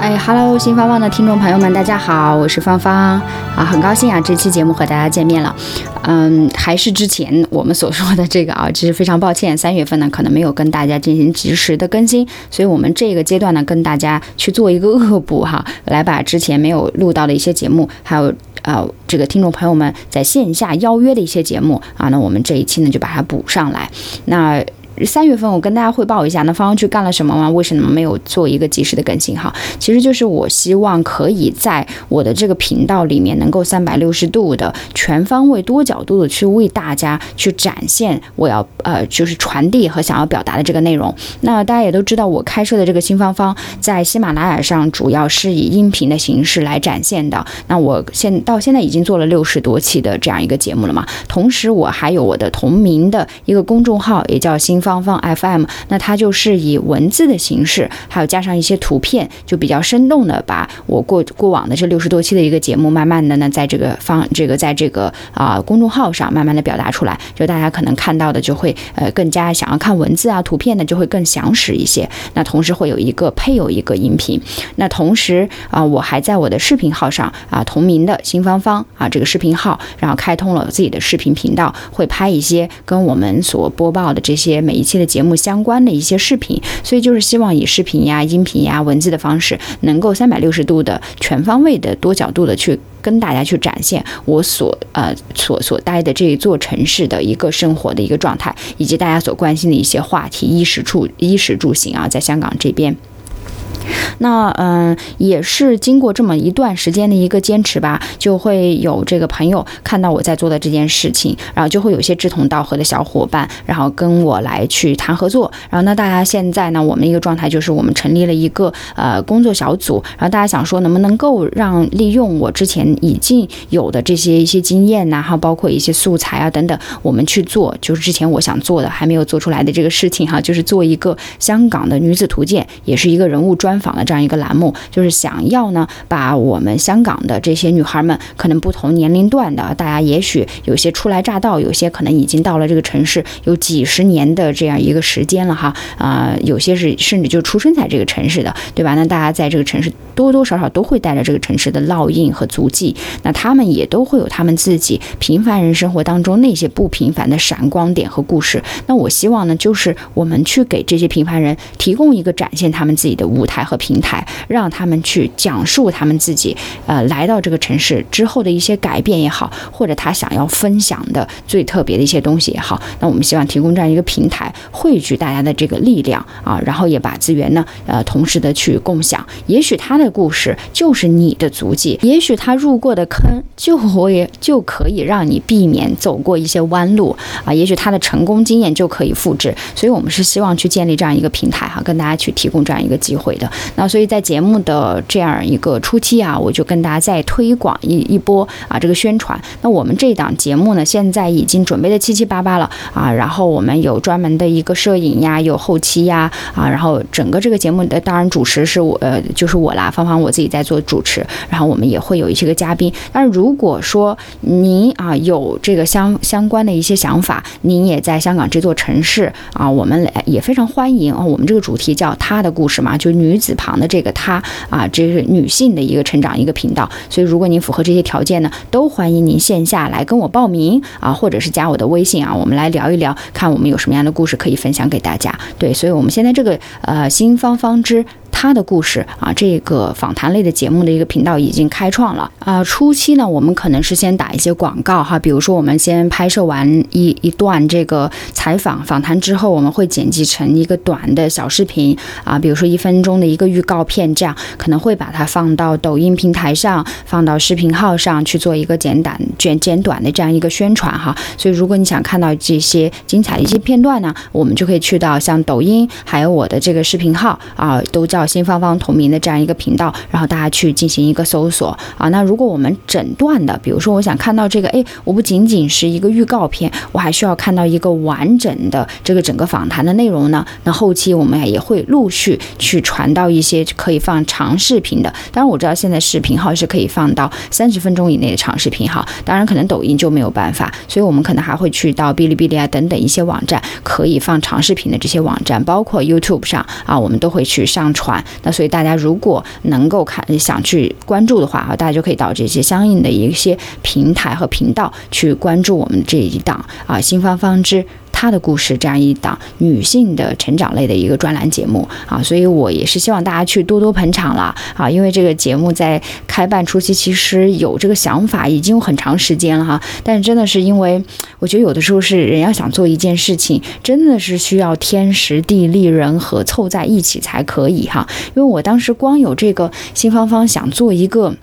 哎，Hello，新芳芳的听众朋友们，大家好，我是芳芳啊，很高兴啊，这期节目和大家见面了。嗯，还是之前我们所说的这个啊，其实非常抱歉，三月份呢可能没有跟大家进行及时的更新，所以我们这个阶段呢跟大家去做一个恶补哈，来把之前没有录到的一些节目，还有呃这个听众朋友们在线下邀约的一些节目啊，那我们这一期呢就把它补上来。那三月份我跟大家汇报一下，那芳芳去干了什么吗？为什么没有做一个及时的更新？哈，其实就是我希望可以在我的这个频道里面，能够三百六十度的全方位、多角度的去为大家去展现我要呃，就是传递和想要表达的这个内容。那大家也都知道，我开设的这个新芳芳在喜马拉雅上主要是以音频的形式来展现的。那我现到现在已经做了六十多期的这样一个节目了嘛，同时我还有我的同名的一个公众号，也叫新芳。芳芳 FM，那它就是以文字的形式，还有加上一些图片，就比较生动的把我过过往的这六十多期的一个节目，慢慢的呢，在这个方这个在这个啊公众号上慢慢的表达出来，就大家可能看到的就会呃更加想要看文字啊图片呢就会更详实一些。那同时会有一个配有一个音频，那同时啊我还在我的视频号上啊同名的新芳芳啊这个视频号，然后开通了自己的视频频道，会拍一些跟我们所播报的这些每。一期的节目相关的一些视频，所以就是希望以视频呀、音频呀、文字的方式，能够三百六十度的全方位的多角度的去跟大家去展现我所呃所所待的这一座城市的一个生活的一个状态，以及大家所关心的一些话题，衣食住衣食住行啊，在香港这边。那嗯，也是经过这么一段时间的一个坚持吧，就会有这个朋友看到我在做的这件事情，然后就会有一些志同道合的小伙伴，然后跟我来去谈合作。然后那大家现在呢，我们一个状态就是我们成立了一个呃工作小组，然后大家想说能不能够让利用我之前已经有的这些一些经验呐，还有包括一些素材啊等等，我们去做，就是之前我想做的还没有做出来的这个事情哈，就是做一个香港的女子图鉴，也是一个人物专专访的这样一个栏目，就是想要呢，把我们香港的这些女孩们，可能不同年龄段的，大家也许有些初来乍到，有些可能已经到了这个城市有几十年的这样一个时间了哈，啊，有些是甚至就出生在这个城市的，对吧？那大家在这个城市多多少少都会带着这个城市的烙印和足迹，那他们也都会有他们自己平凡人生活当中那些不平凡的闪光点和故事。那我希望呢，就是我们去给这些平凡人提供一个展现他们自己的舞台。和平台，让他们去讲述他们自己，呃，来到这个城市之后的一些改变也好，或者他想要分享的最特别的一些东西也好，那我们希望提供这样一个平台，汇聚大家的这个力量啊，然后也把资源呢，呃，同时的去共享。也许他的故事就是你的足迹，也许他入过的坑就会就可以让你避免走过一些弯路啊，也许他的成功经验就可以复制。所以我们是希望去建立这样一个平台哈，跟大家去提供这样一个机会的。那所以在节目的这样一个初期啊，我就跟大家再推广一一波啊这个宣传。那我们这档节目呢，现在已经准备的七七八八了啊。然后我们有专门的一个摄影呀，有后期呀啊。然后整个这个节目的当然主持是我呃就是我啦，芳芳我自己在做主持。然后我们也会有一些个嘉宾。但是如果说您啊有这个相相关的一些想法，您也在香港这座城市啊，我们也非常欢迎啊。我们这个主题叫她的故事嘛，就女子。旁的这个她啊，这是女性的一个成长一个频道，所以如果您符合这些条件呢，都欢迎您线下来跟我报名啊，或者是加我的微信啊，我们来聊一聊，看我们有什么样的故事可以分享给大家。对，所以我们现在这个呃新芳芳之。他的故事啊，这个访谈类的节目的一个频道已经开创了啊。初期呢，我们可能是先打一些广告哈，比如说我们先拍摄完一一段这个采访访谈之后，我们会剪辑成一个短的小视频啊，比如说一分钟的一个预告片，这样可能会把它放到抖音平台上，放到视频号上去做一个简短简简短的这样一个宣传哈。所以如果你想看到这些精彩的一些片段呢，我们就可以去到像抖音还有我的这个视频号啊，都叫。新芳芳同名的这样一个频道，然后大家去进行一个搜索啊。那如果我们整段的，比如说我想看到这个，哎，我不仅仅是一个预告片，我还需要看到一个完整的这个整个访谈的内容呢。那后期我们也会陆续去传到一些可以放长视频的。当然我知道现在视频号是可以放到 三十分钟以内的长视频号，当然可能抖音就没有办法，所以我们可能还会去到哔哩哔哩啊等等一些网站可以放长视频的这些网站，包括 YouTube 上啊，我们都会去上传。那所以大家如果能够看想去关注的话啊，大家就可以到这些相应的一些平台和频道去关注我们这一档啊新方方之。她的故事这样一档女性的成长类的一个专栏节目啊，所以我也是希望大家去多多捧场了啊，因为这个节目在开办初期其实有这个想法已经有很长时间了哈，但是真的是因为我觉得有的时候是人要想做一件事情，真的是需要天时地利人和凑在一起才可以哈，因为我当时光有这个新芳芳想做一个。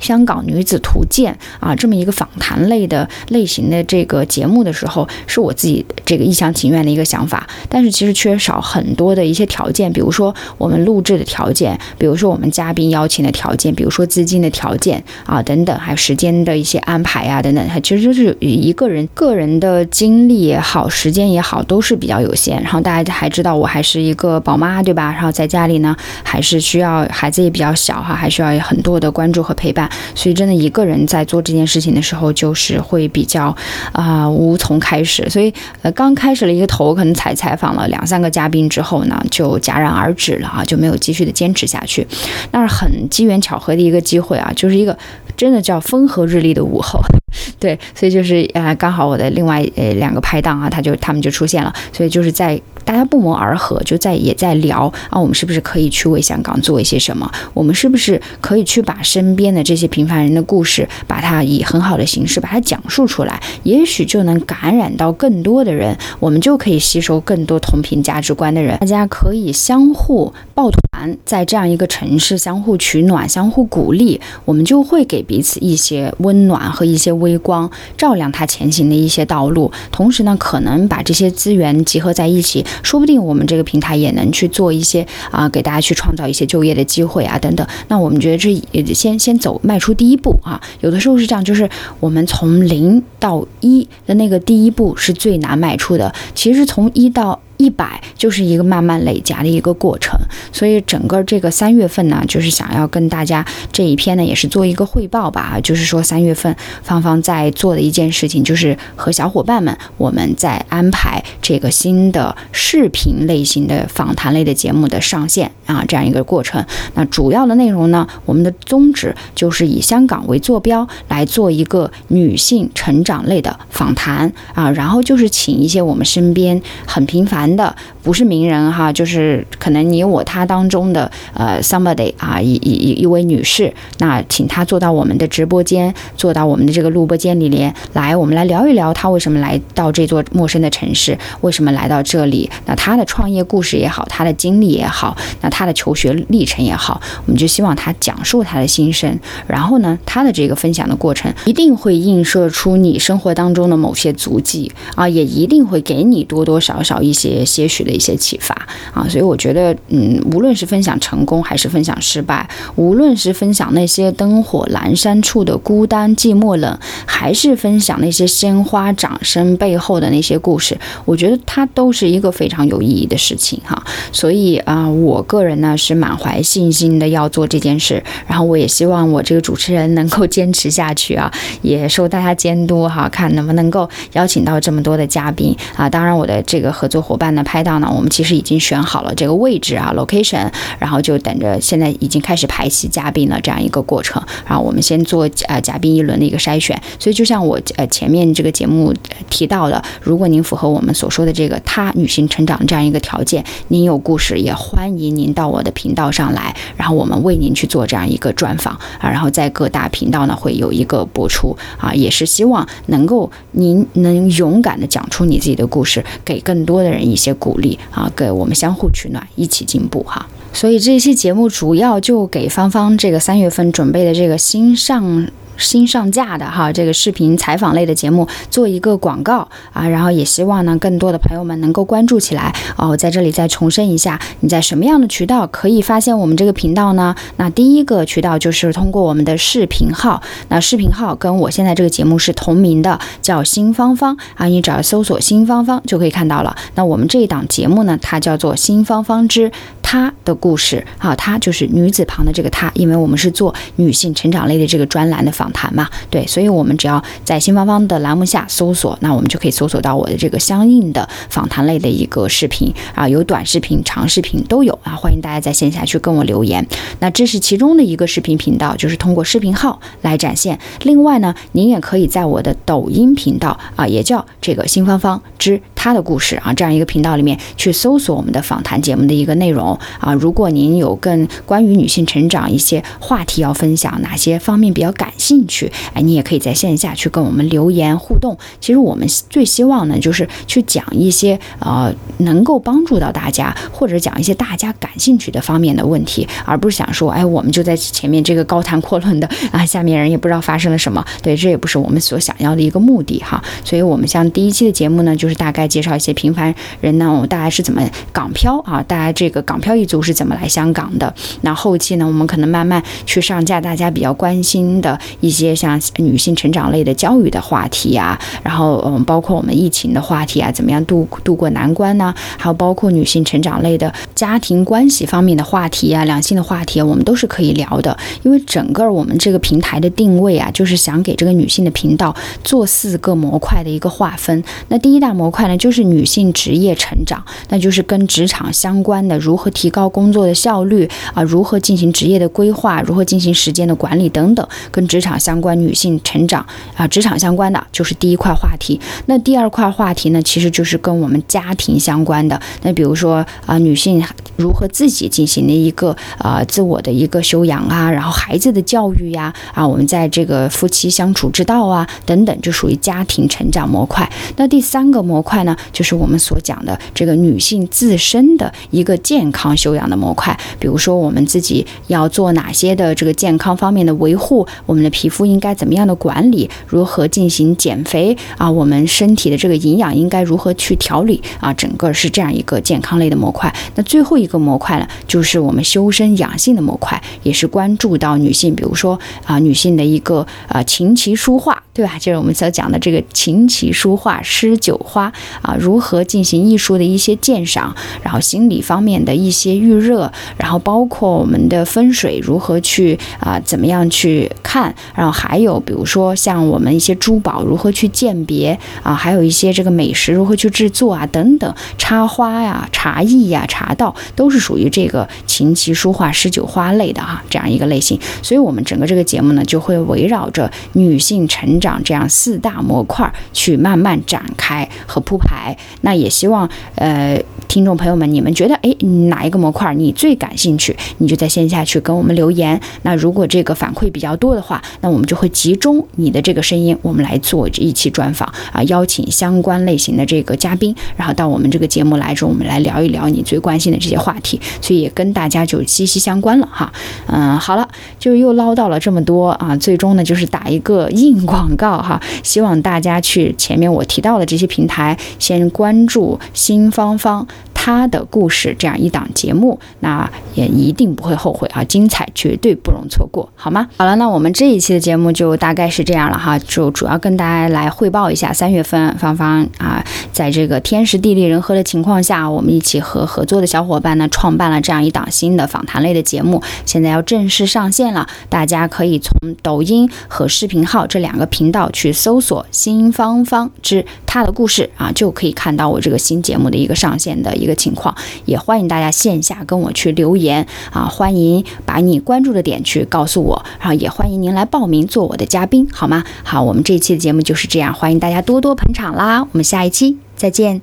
香港女子图鉴啊，这么一个访谈类的类型的这个节目的时候，是我自己这个一厢情愿的一个想法。但是其实缺少很多的一些条件，比如说我们录制的条件，比如说我们嘉宾邀请的条件，比如说资金的条件啊等等，还有时间的一些安排啊等等，其实就是一个人个人的精力也好，时间也好，都是比较有限。然后大家还知道我还是一个宝妈，对吧？然后在家里呢，还是需要孩子也比较小哈，还需要很多的关注和陪伴。所以，真的一个人在做这件事情的时候，就是会比较啊无从开始。所以，呃，刚开始了一个头，可能才采访了两三个嘉宾之后呢，就戛然而止了啊，就没有继续的坚持下去。那是很机缘巧合的一个机会啊，就是一个真的叫风和日丽的午后。对，所以就是呃，刚好我的另外呃两个拍档啊，他就他们就出现了，所以就是在大家不谋而合，就在也在聊啊，我们是不是可以去为香港做一些什么？我们是不是可以去把身边的这些平凡人的故事，把它以很好的形式把它讲述出来，也许就能感染到更多的人，我们就可以吸收更多同频价值观的人，大家可以相互抱团，在这样一个城市相互取暖、相互鼓励，我们就会给彼此一些温暖和一些。微光照亮他前行的一些道路，同时呢，可能把这些资源集合在一起，说不定我们这个平台也能去做一些啊，给大家去创造一些就业的机会啊，等等。那我们觉得这也先先走迈出第一步啊，有的时候是这样，就是我们从零到一的那个第一步是最难迈出的，其实从一到。一百就是一个慢慢累加的一个过程，所以整个这个三月份呢，就是想要跟大家这一篇呢，也是做一个汇报吧。就是说三月份芳芳在做的一件事情，就是和小伙伴们我们在安排这个新的视频类型的访谈类的节目的上线啊，这样一个过程。那主要的内容呢，我们的宗旨就是以香港为坐标来做一个女性成长类的访谈啊，然后就是请一些我们身边很平凡。男的不是名人哈，就是可能你我他当中的呃 somebody 啊，一一一位女士，那请她坐到我们的直播间，坐到我们的这个录播间里面来，我们来聊一聊她为什么来到这座陌生的城市，为什么来到这里？那她的创业故事也好，她的经历也好，那她的求学历程也好，我们就希望她讲述她的心声，然后呢，她的这个分享的过程一定会映射出你生活当中的某些足迹啊，也一定会给你多多少少一些。些许的一些启发啊，所以我觉得，嗯，无论是分享成功还是分享失败，无论是分享那些灯火阑珊处的孤单寂寞冷，还是分享那些鲜花掌声背后的那些故事，我觉得它都是一个非常有意义的事情哈。所以啊，我个人呢是满怀信心的要做这件事，然后我也希望我这个主持人能够坚持下去啊，也受大家监督哈，看能不能够邀请到这么多的嘉宾啊。当然，我的这个合作伙伴。那拍档呢？我们其实已经选好了这个位置啊，location，然后就等着现在已经开始排期嘉宾了这样一个过程。然后我们先做呃嘉宾一轮的一个筛选。所以就像我呃前面这个节目提到的，如果您符合我们所说的这个她女性成长这样一个条件，您有故事，也欢迎您到我的频道上来，然后我们为您去做这样一个专访啊。然后在各大频道呢会有一个播出啊，也是希望能够您能勇敢的讲出你自己的故事，给更多的人。一些鼓励啊，给我们相互取暖，一起进步哈。所以这期节目主要就给芳芳这个三月份准备的这个新上。新上架的哈这个视频采访类的节目做一个广告啊，然后也希望呢更多的朋友们能够关注起来哦。我在这里再重申一下，你在什么样的渠道可以发现我们这个频道呢？那第一个渠道就是通过我们的视频号，那视频号跟我现在这个节目是同名的，叫新芳芳啊，你只要搜索新芳芳就可以看到了。那我们这一档节目呢，它叫做新芳芳之她的故事啊，她就是女子旁的这个她，因为我们是做女性成长类的这个专栏的访。访谈嘛，对，所以我们只要在新芳芳的栏目下搜索，那我们就可以搜索到我的这个相应的访谈类的一个视频啊，有短视频、长视频都有啊，欢迎大家在线下去跟我留言。那这是其中的一个视频频道，就是通过视频号来展现。另外呢，您也可以在我的抖音频道啊，也叫这个新芳芳之他的故事啊，这样一个频道里面去搜索我们的访谈节目的一个内容啊。如果您有更关于女性成长一些话题要分享，哪些方面比较感？兴趣，哎，你也可以在线下去跟我们留言互动。其实我们最希望呢，就是去讲一些呃能够帮助到大家，或者讲一些大家感兴趣的方面的问题，而不是想说，哎，我们就在前面这个高谈阔论的 啊，下面人也不知道发生了什么。对，这也不是我们所想要的一个目的哈。所以，我们像第一期的节目呢，就是大概介绍一些平凡人呢，我们大家是怎么港漂啊，大家这个港漂一族是怎么来香港的。那后期呢，我们可能慢慢去上架大家比较关心的。一些像女性成长类的教育的话题啊，然后嗯，包括我们疫情的话题啊，怎么样度度过难关呢？还有包括女性成长类的家庭关系方面的话题啊，两性的话题，啊我们都是可以聊的。因为整个我们这个平台的定位啊，就是想给这个女性的频道做四个模块的一个划分。那第一大模块呢，就就是女性职业成长，那就是跟职场相关的，如何提高工作的效率啊，如何进行职业的规划，如何进行时间的管理等等，跟职场。相关女性成长啊，职场相关的就是第一块话题。那第二块话题呢，其实就是跟我们家庭相关的。那比如说啊，女性如何自己进行的一个呃自我的一个修养啊，然后孩子的教育呀啊，我们在这个夫妻相处之道啊等等，就属于家庭成长模块。那第三个模块呢，就是我们所讲的这个女性自身的一个健康修养的模块。比如说我们自己要做哪些的这个健康方面的维护，我们的皮。皮肤应该怎么样的管理？如何进行减肥啊？我们身体的这个营养应该如何去调理啊？整个是这样一个健康类的模块。那最后一个模块呢，就是我们修身养性的模块，也是关注到女性，比如说啊，女性的一个啊琴棋书画，对吧？就是我们所讲的这个琴棋书画诗酒花啊，如何进行艺术的一些鉴赏，然后心理方面的一些预热，然后包括我们的风水如何去啊，怎么样去看。然后还有，比如说像我们一些珠宝如何去鉴别啊，还有一些这个美食如何去制作啊，等等，插花呀、茶艺呀、茶道都是属于这个琴棋书画诗酒花类的哈，这样一个类型。所以，我们整个这个节目呢，就会围绕着女性成长这样四大模块去慢慢展开和铺排。那也希望呃，听众朋友们，你们觉得哎，哪一个模块你最感兴趣，你就在线下去跟我们留言。那如果这个反馈比较多的话，那我们就会集中你的这个声音，我们来做一期专访啊，邀请相关类型的这个嘉宾，然后到我们这个节目来之后，我们来聊一聊你最关心的这些话题，所以也跟大家就息息相关了哈。嗯，好了，就又唠叨了这么多啊，最终呢就是打一个硬广告哈，希望大家去前面我提到的这些平台先关注新芳芳。他的故事这样一档节目，那也一定不会后悔啊！精彩绝对不容错过，好吗？好了，那我们这一期的节目就大概是这样了哈，就主要跟大家来汇报一下三月份芳芳啊，在这个天时地利人和的情况下，我们一起和合作的小伙伴呢，创办了这样一档新的访谈类的节目，现在要正式上线了，大家可以从抖音和视频号这两个频道去搜索“新芳芳之他的故事”啊，就可以看到我这个新节目的一个上线的一个。情况也欢迎大家线下跟我去留言啊，欢迎把你关注的点去告诉我，然后也欢迎您来报名做我的嘉宾，好吗？好，我们这一期的节目就是这样，欢迎大家多多捧场啦，我们下一期再见。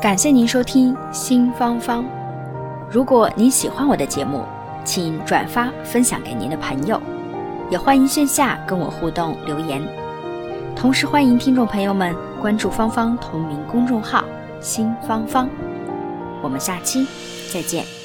感谢您收听新芳芳，如果您喜欢我的节目，请转发分享给您的朋友，也欢迎线下跟我互动留言。同时，欢迎听众朋友们关注芳芳同名公众号“新芳芳”。我们下期再见。